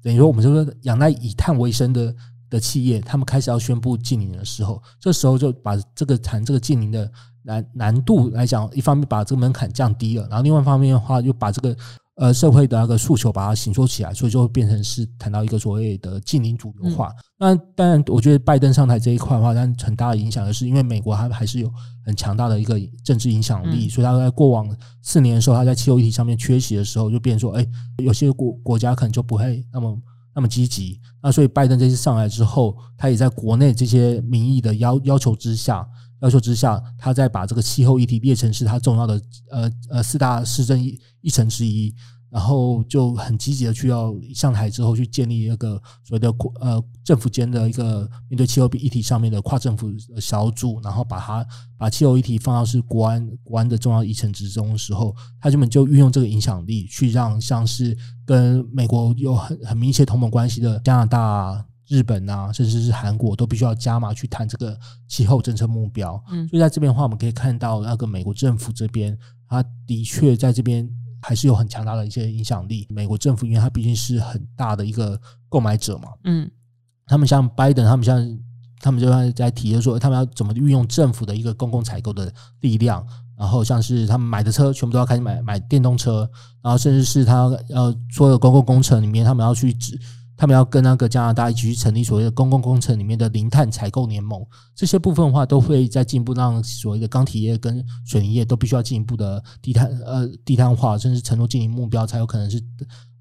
等于说我们就是仰赖以碳为生的的企业，他们开始要宣布禁零的时候，这时候就把这个谈这个禁零的难难度来讲，一方面把这个门槛降低了，然后另外一方面的话又把这个。呃，社会的那个诉求把它形塑起来，所以就会变成是谈到一个所谓的近邻主流化。那当然，我觉得拜登上台这一块的话，但很大的影响的是，因为美国它还是有很强大的一个政治影响力，所以他在过往四年的时候，他在气候议题上面缺席的时候，就变成说，哎，有些国国家可能就不会那么那么积极。那所以拜登这次上来之后，他也在国内这些民意的要要求之下。要求之下，他再把这个气候议题列成是他重要的呃呃四大市政议程之一，然后就很积极的去要上台之后去建立一个所谓的呃政府间的一个面对气候议题上面的跨政府小组，然后把它把气候议题放到是国安国安的重要议程之中的时候，他们就运用这个影响力去让像是跟美国有很很密切同盟关系的加拿大、日本啊，甚至是韩国都必须要加码去谈这个气候政策目标。嗯，所以在这边的话，我们可以看到那个美国政府这边，他的确在这边。还是有很强大的一些影响力。美国政府，因为它毕竟是很大的一个购买者嘛，嗯，他们像拜登，他们像他们就在在提，就是说他们要怎么运用政府的一个公共采购的力量，然后像是他们买的车，全部都要开始买买电动车，然后甚至是他要所有公共工程里面，他们要去指。他们要跟那个加拿大一起去成立所谓的公共工程里面的零碳采购联盟，这些部分的话都会在进一步让所谓的钢铁业跟水泥业都必须要进一步的低碳呃低碳化，甚至承诺经营目标才有可能是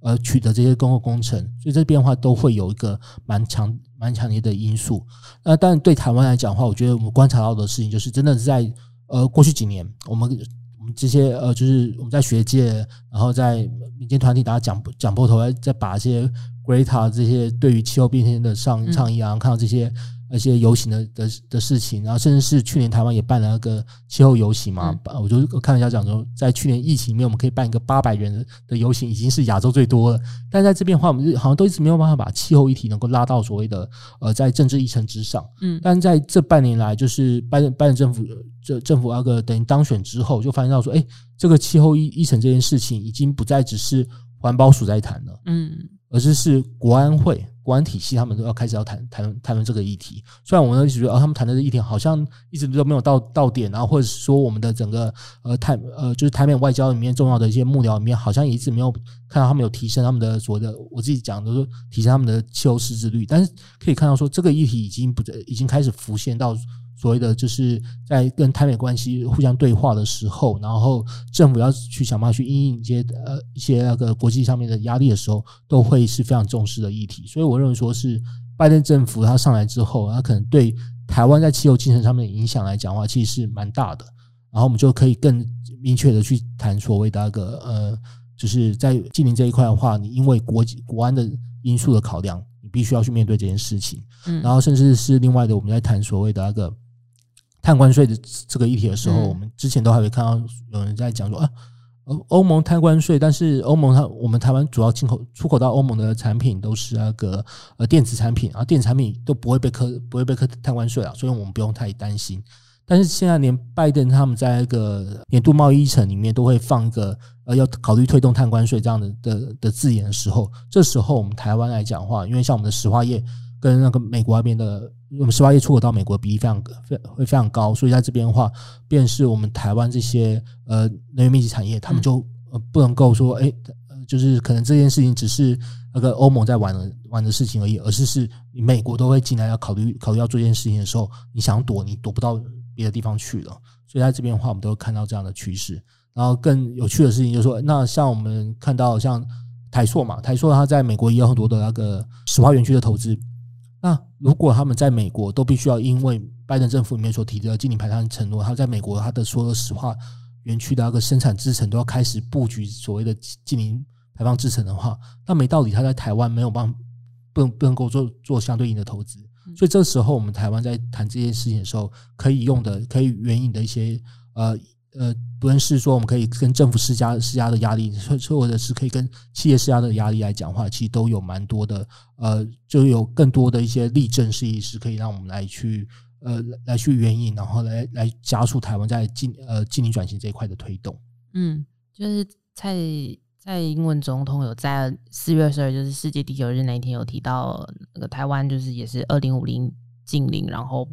呃取得这些公共工程，所以这变化都会有一个蛮强蛮强烈的因素。那但对台湾来讲的话，我觉得我们观察到的事情就是真的是在呃过去几年，我们我们这些呃就是我们在学界，然后在民间团体大家讲讲破头，再把一些。Greta 这些对于气候变迁的倡倡议啊，看到这些那些游行的的的事情，然后甚至是去年台湾也办了那个气候游行嘛，我就看一下讲说，在去年疫情里面，我们可以办一个八百人的游行，已经是亚洲最多了。但在这边的话，我们好像都一直没有办法把气候议题能够拉到所谓的呃在政治议程之上。嗯，但在这半年来，就是拜登拜登政府这政府那个等于当选之后，就发现到说，哎，这个气候议议程这件事情已经不再只是环保署在谈了。嗯。而是是国安会、国安体系，他们都要开始要谈谈谈论这个议题。虽然我们一直觉得，哦，他们谈的议题好像一直都没有到到点，然后或者是说，我们的整个呃台呃就是台美外交里面重要的一些幕僚里面，好像一直没有看到他们有提升他们的所谓的，我自己讲的说提升他们的气候识字率。但是可以看到说，这个议题已经不已经开始浮现到。所谓的就是在跟台美关系互相对话的时候，然后政府要去想办法去应应一些呃一些那个国际上面的压力的时候，都会是非常重视的议题。所以我认为说是拜登政府他上来之后，他可能对台湾在气候进程上面的影响来讲的话，其实是蛮大的。然后我们就可以更明确的去谈所谓的那个呃，就是在近邻这一块的话，你因为国际国安的因素的考量，你必须要去面对这件事情。嗯，然后甚至是另外的，我们在谈所谓的那个。碳关税的这个议题的时候，我们之前都还会看到有人在讲说啊，欧盟碳关税，但是欧盟它我们台湾主要进口出口到欧盟的产品都是那个呃电子产品啊，电子产品都不会被课不会被课碳关税啊，所以我们不用太担心。但是现在连拜登他们在那个年度贸易议程里面都会放一个呃要考虑推动碳关税这样的的的字眼的时候，这时候我们台湾来讲的话，因为像我们的石化业跟那个美国那边的。我们石化业出口到美国比例非常非会非常高，所以在这边的话，便是我们台湾这些呃能源密集产业，他们就呃不能够说，哎，就是可能这件事情只是那个欧盟在玩的玩的事情而已，而是是你美国都会进来要考虑考虑要做这件事情的时候，你想躲你躲不到别的地方去了。所以在这边的话，我们都会看到这样的趋势。然后更有趣的事情就是说，那像我们看到像台硕嘛，台硕它在美国也有很多的那个石化园区的投资。那如果他们在美国都必须要因为拜登政府里面所提的净零排放承诺，他在美国他的所有石化园区的那个生产制程都要开始布局所谓的净零排放制程的话，那没道理他在台湾没有办法不能不能够做做相对应的投资。所以这时候我们台湾在谈这件事情的时候，可以用的可以援引的一些呃。呃，不论是说我们可以跟政府施加施加的压力，或或者是可以跟企业施加的压力来讲话，其实都有蛮多的，呃，就有更多的一些例证事例是可以让我们来去呃来去援引，然后来来加速台湾在净呃净零转型这一块的推动。嗯，就是蔡蔡英文总统有在四月二十二，就是世界地球日那一天有提到，那个台湾就是也是二零五零净零，然后。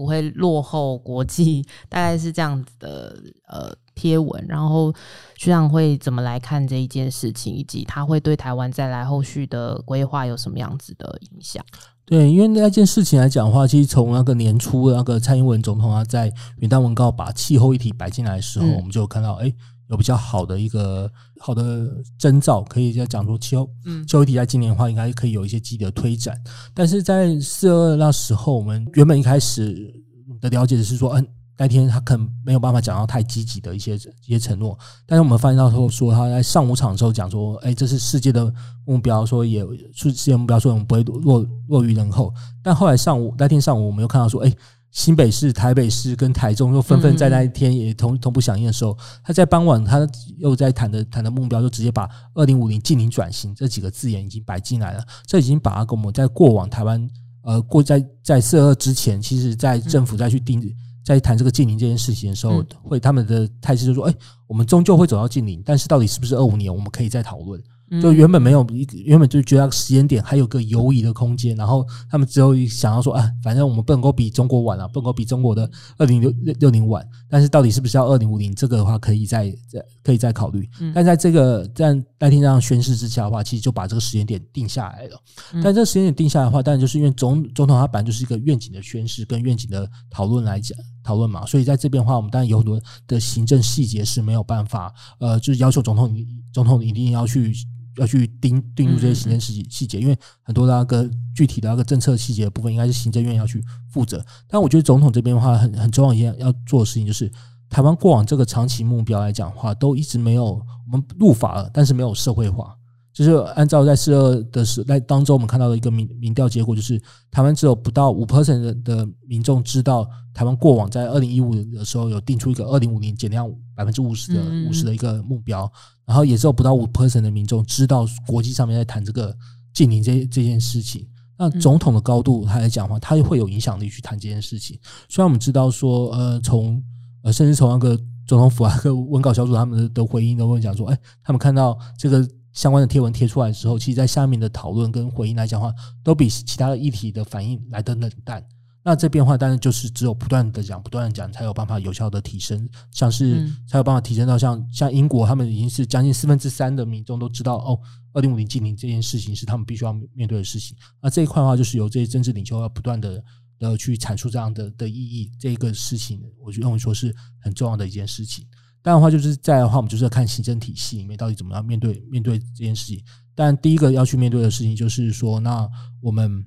不会落后国际，<laughs> 大概是这样子的呃贴文，然后学长会怎么来看这一件事情，以及他会对台湾再来后续的规划有什么样子的影响？对，因为那件事情来讲的话，其实从那个年初那个蔡英文总统啊，在元旦文告把气候议题摆进来的时候，嗯、我们就看到哎。诶有比较好的一个好的征兆，可以在讲说气候，嗯，气候议题在今年的话，应该可以有一些积极的推展。但是在四二二那时候，我们原本一开始的了解的是说，嗯，那天他可能没有办法讲到太积极的一些一些承诺，但是我们发现到说说他在上午场的时候讲说，哎，这是世界的目标，说也是世界目标，说我们不会落落于人后。但后来上午那天上午，我们又看到说，哎，新北市、台北市跟台中又纷纷在那一天也同同步响应的时候，他在傍晚他又在谈的谈的目标，就直接把二零五零近零转型这几个字眼已经摆进来了，这已经把它跟我们在过往台湾呃过在在四二之前，其实在政府再去定。在谈这个近零这件事情的时候，会他们的态势就是说：“哎，我们终究会走到近零，但是到底是不是二五年，我们可以再讨论。”就原本没有，原本就觉得时间点还有个犹疑的空间，然后他们只有想要说啊，反正我们不能够比中国晚啊，不能够比中国的二零六六零晚，但是到底是不是要二零五零，这个的话可以再再可以再考虑。但在这个在那天这样宣誓之下的话，其实就把这个时间点定下来了。但这个时间点定下来的话，当然就是因为总总统他本来就是一个愿景的宣誓跟愿景的讨论来讲讨论嘛，所以在这边的话，我们当然有很多的行政细节是没有办法，呃，就是要求总统总统一定要去。要去盯盯住这些行政细细节，因为很多的那个具体的那个政策细节的部分，应该是行政院要去负责。但我觉得总统这边的话，很很重要一件要做的事情，就是台湾过往这个长期目标来讲的话，都一直没有我们入法了，但是没有社会化。就是按照在四二的时在当中，我们看到的一个民民调结果，就是台湾只有不到五 percent 的的民众知道台湾过往在二零一五的时候有定出一个二零五零减量百分之五十的五十的一个目标，然后也只有不到五 percent 的民众知道国际上面在谈这个禁令这这件事情。那总统的高度他来讲的话，他会有影响力去谈这件事情。虽然我们知道说，呃，从呃甚至从那个总统府啊，个文稿小组他们的的回应都会讲说，哎，他们看到这个。相关的贴文贴出来的时候，其实，在下面的讨论跟回应来讲的话，都比其他的议题的反应来的冷淡。那这变化当然就是只有不断的讲，不断的讲，才有办法有效的提升，像是才有办法提升到像像英国，他们已经是将近四分之三的民众都知道哦，二零五零净零这件事情是他们必须要面对的事情。那这一块的话，就是由这些政治领袖要不断的的去阐述这样的的意义，这个事情，我就认为说是很重要的一件事情。当然的话，就是在的话，我们就是要看行政体系里面到底怎么样面对面对这件事情。但第一个要去面对的事情就是说，那我们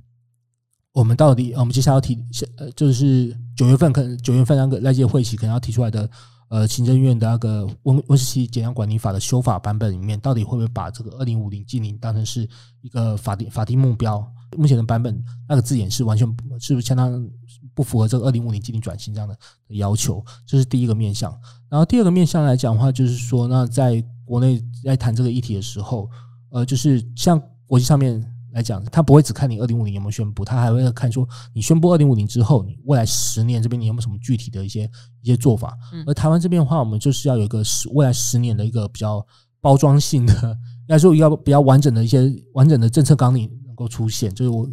我们到底，我们接下来要提，呃，就是九月份可能九月份那个那届会期可能要提出来的，呃，行政院的那个温温室气减量管理法的修法版本里面，到底会不会把这个二零五零净零当成是一个法定法定目标？目前的版本那个字眼是完全是不是相当不符合这个二零五零净零转型这样的要求？这是第一个面向。然后第二个面向来讲的话，就是说，那在国内在谈这个议题的时候，呃，就是像国际上面来讲，他不会只看你二零五零有没有宣布，他还会看说你宣布二零五零之后，你未来十年这边你有没有什么具体的一些一些做法？而台湾这边的话，我们就是要有一个十未来十年的一个比较包装性的，应该说一个比较完整的一些完整的政策纲领。能够出现，就是我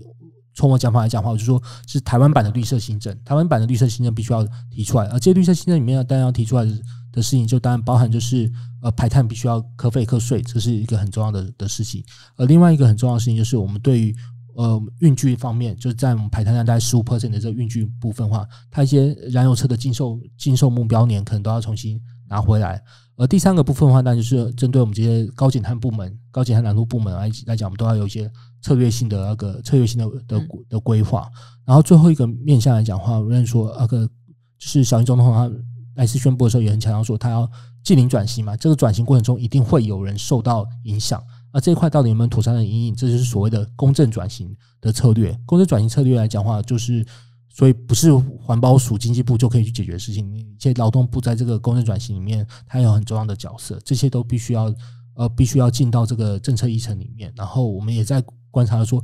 从我讲法来讲的话，我就说是台湾版的绿色新政，台湾版的绿色新政必须要提出来，而这些绿色新政里面当然要提出来的的事情，就当然包含就是呃排碳必须要课费课税，这是一个很重要的的事情。而另外一个很重要的事情就是我们对于呃运具方面，就是在我们排碳量大概十五 percent 的这个运具部分的话，它一些燃油车的禁售禁售目标年可能都要重新拿回来。而第三个部分的话，那就是针对我们这些高减碳部门、高减碳难度部门来来讲，我们都要有一些策略性的那个策略性的的的规划。然后最后一个面向来讲的话，我认为说那个就是小英总统他来次宣布的时候也很强调说，他要净零转型嘛，这个转型过程中一定会有人受到影响。而这一块到底有没有妥善的阴影，这就是所谓的公正转型的策略。公正转型策略来讲话，就是。所以不是环保署、经济部就可以去解决的事情。一些劳动部在这个公正转型里面，它有很重要的角色。这些都必须要呃，必须要进到这个政策议程里面。然后我们也在观察说，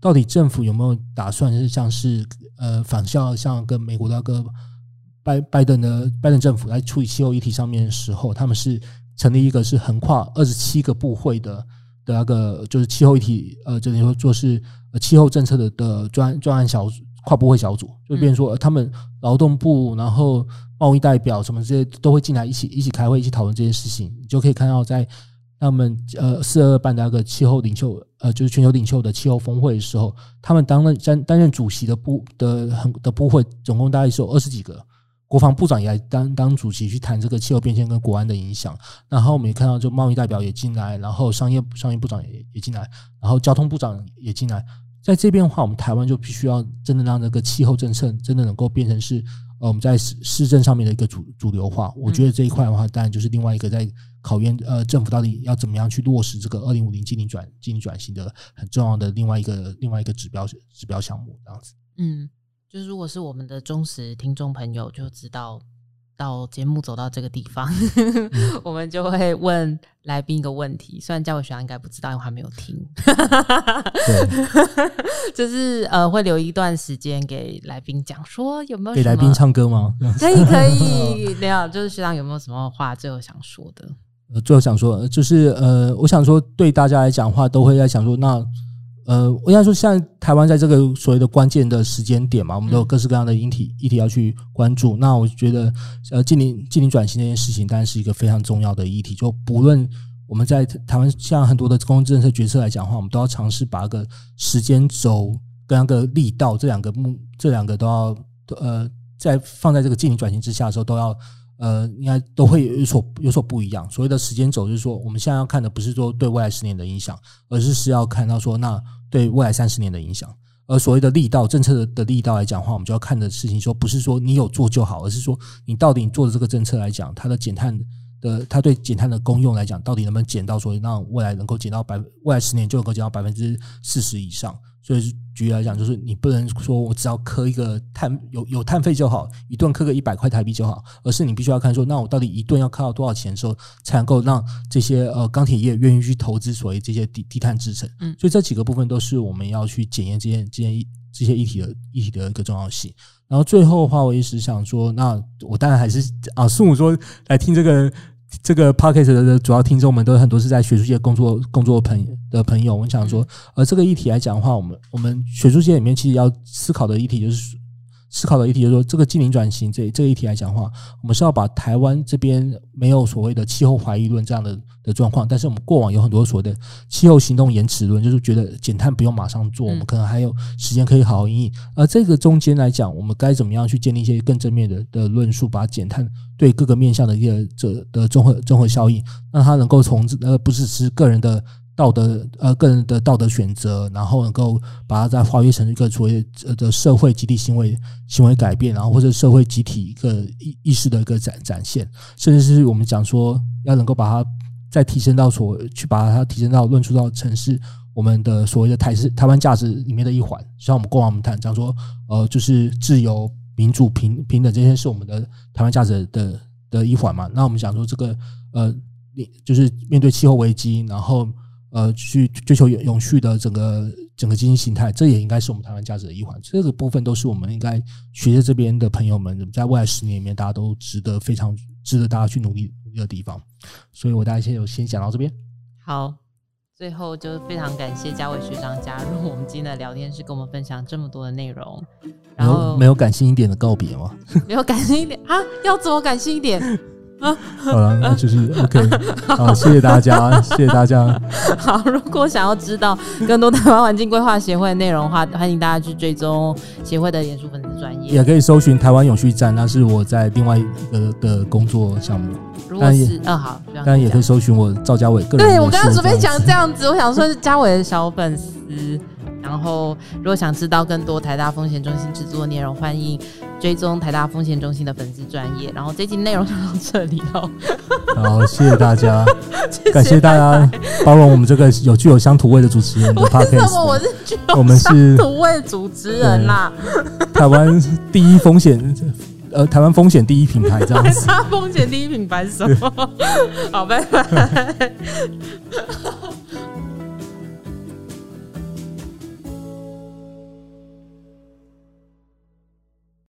到底政府有没有打算是像是呃，仿效像跟美国那个拜拜登的拜登政府来处理气候议题上面的时候，他们是成立一个是横跨二十七个部会的的那个就是气候议题呃，就是说做是气候政策的的专专案小组。跨部会小组就变成说，他们劳动部，然后贸易代表什么这些都会进来一起一起开会，一起讨论这些事情。你就可以看到，在他们呃四二二办的那个气候领袖呃，就是全球领袖的气候峰会的时候，他们担任担担任主席的部的很的部会，总共大概是有二十几个，国防部长也来当当主席去谈这个气候变迁跟国安的影响。然后我们也看到，就贸易代表也进来，然后商业商业部长也也进来，然后交通部长也进来。在这边的话，我们台湾就必须要真的让这个气候政策真的能够变成是呃我们在市市政上面的一个主主流化。我觉得这一块的话，当然就是另外一个在考验呃政府到底要怎么样去落实这个二零五零净零转净零转型的很重要的另外一个另外一个指标指标项目这样子。嗯，就是如果是我们的忠实听众朋友就知道。到节目走到这个地方，嗯、<laughs> 我们就会问来宾一个问题。虽然嘉伟学长应该不知道，因为还没有听。对，<laughs> 就是呃，会留一段时间给来宾讲，说有没有给来宾唱歌吗？<laughs> 可以，可以。没有，就是学长有没有什么话最后想说的？呃，最后想说，就是呃，我想说，对大家来讲的话，都会在想说那。呃，我应该说，像台湾在这个所谓的关键的时间点嘛，我们都有各式各样的议题议题要去关注。那我觉得，呃，近零近零转型这件事情，当然是一个非常重要的议题。就不论我们在台湾，像很多的公共政策决策来讲的话，我们都要尝试把个时间轴跟那个力道这两个目，这两个都要呃，在放在这个近零转型之下的时候，都要呃，应该都会有所有所不一样。所谓的时间轴，就是说我们现在要看的不是说对未来十年的影响，而是是要看到说那。对未来三十年的影响，而所谓的力道，政策的力道来讲的话，我们就要看的事情说，不是说你有做就好，而是说你到底你做的这个政策来讲，它的减碳的，它对减碳的功用来讲，到底能不能减到说让未来能够减到百，未来十年就能够减到百分之四十以上。所以举例来讲，就是你不能说我只要磕一个碳有有碳费就好，一顿磕个一百块台币就好，而是你必须要看说，那我到底一顿要磕到多少钱的时候，才能够让这些呃钢铁业愿意去投资所谓这些低低碳制成。嗯，所以这几个部分都是我们要去检验这些这些这些议题的议题的一个重要性。然后最后的话，我也是想说，那我当然还是啊，<laughs> 师母说来听这个。这个 podcast 的主要听众们都很多是在学术界工作工作的朋的朋友，我想说，而这个议题来讲的话，我们我们学术界里面其实要思考的议题就是。思考的议题就是说，这个净零转型这这个议题来讲的话，我们是要把台湾这边没有所谓的气候怀疑论这样的的状况，但是我们过往有很多所谓的气候行动延迟论，就是觉得减碳不用马上做，我们可能还有时间可以好好因应。而这个中间来讲，我们该怎么样去建立一些更正面的的论述，把减碳对各个面向的一个这的综合综合效应，让它能够从呃不是是个人的。道德呃，个人的道德选择，然后能够把它再化约成一个所谓的社会集体行为行为改变，然后或者社会集体一个意意识的一个展展现，甚至是我们讲说要能够把它再提升到所去把它提升到论述到城市我们的所谓的台式台湾价值里面的一环，像我们过往我们谈讲说呃，就是自由、民主、平平等这些是我们的台湾价值的的一环嘛。那我们讲说这个呃，你就是面对气候危机，然后。呃，去追求永永续的整个整个经济形态，这也应该是我们台湾价值的一环。这个部分都是我们应该学着这边的朋友们，在未来十年里面，大家都值得非常值得大家去努力努力的地方。所以，我大家先有先讲到这边。好，最后就非常感谢嘉伟学长加入我们今天的聊天室，跟我们分享这么多的内容。然后没有感性一点的告别吗？没有感性一点啊？要怎么感性一点？<laughs> 好了，那就是 OK。<laughs> 好，谢谢大家，谢谢大家。<laughs> 好，如果想要知道更多台湾环境规划协会的内容的话，欢迎大家去追踪协会的脸书粉丝专业，也可以搜寻台湾永续站，那是我在另外一个的工作项目。如果是嗯好，当然也可以搜寻我赵家伟个人。对，我刚刚准备讲这样子，我想说是嘉伟的小粉丝。然后，如果想知道更多台大风险中心制作内容，欢迎追踪台大风险中心的粉丝专业。然后这集内容就到这里了。<laughs> 好，谢谢大家，<laughs> 感谢大家包容我们这个有具有乡土味的主持人的 podcast。<laughs> 为什么我是具有乡土味主持人啦？台湾第一风险，呃，台湾风险第一品牌这样子。台湾风险第一品牌是什么？好，拜拜。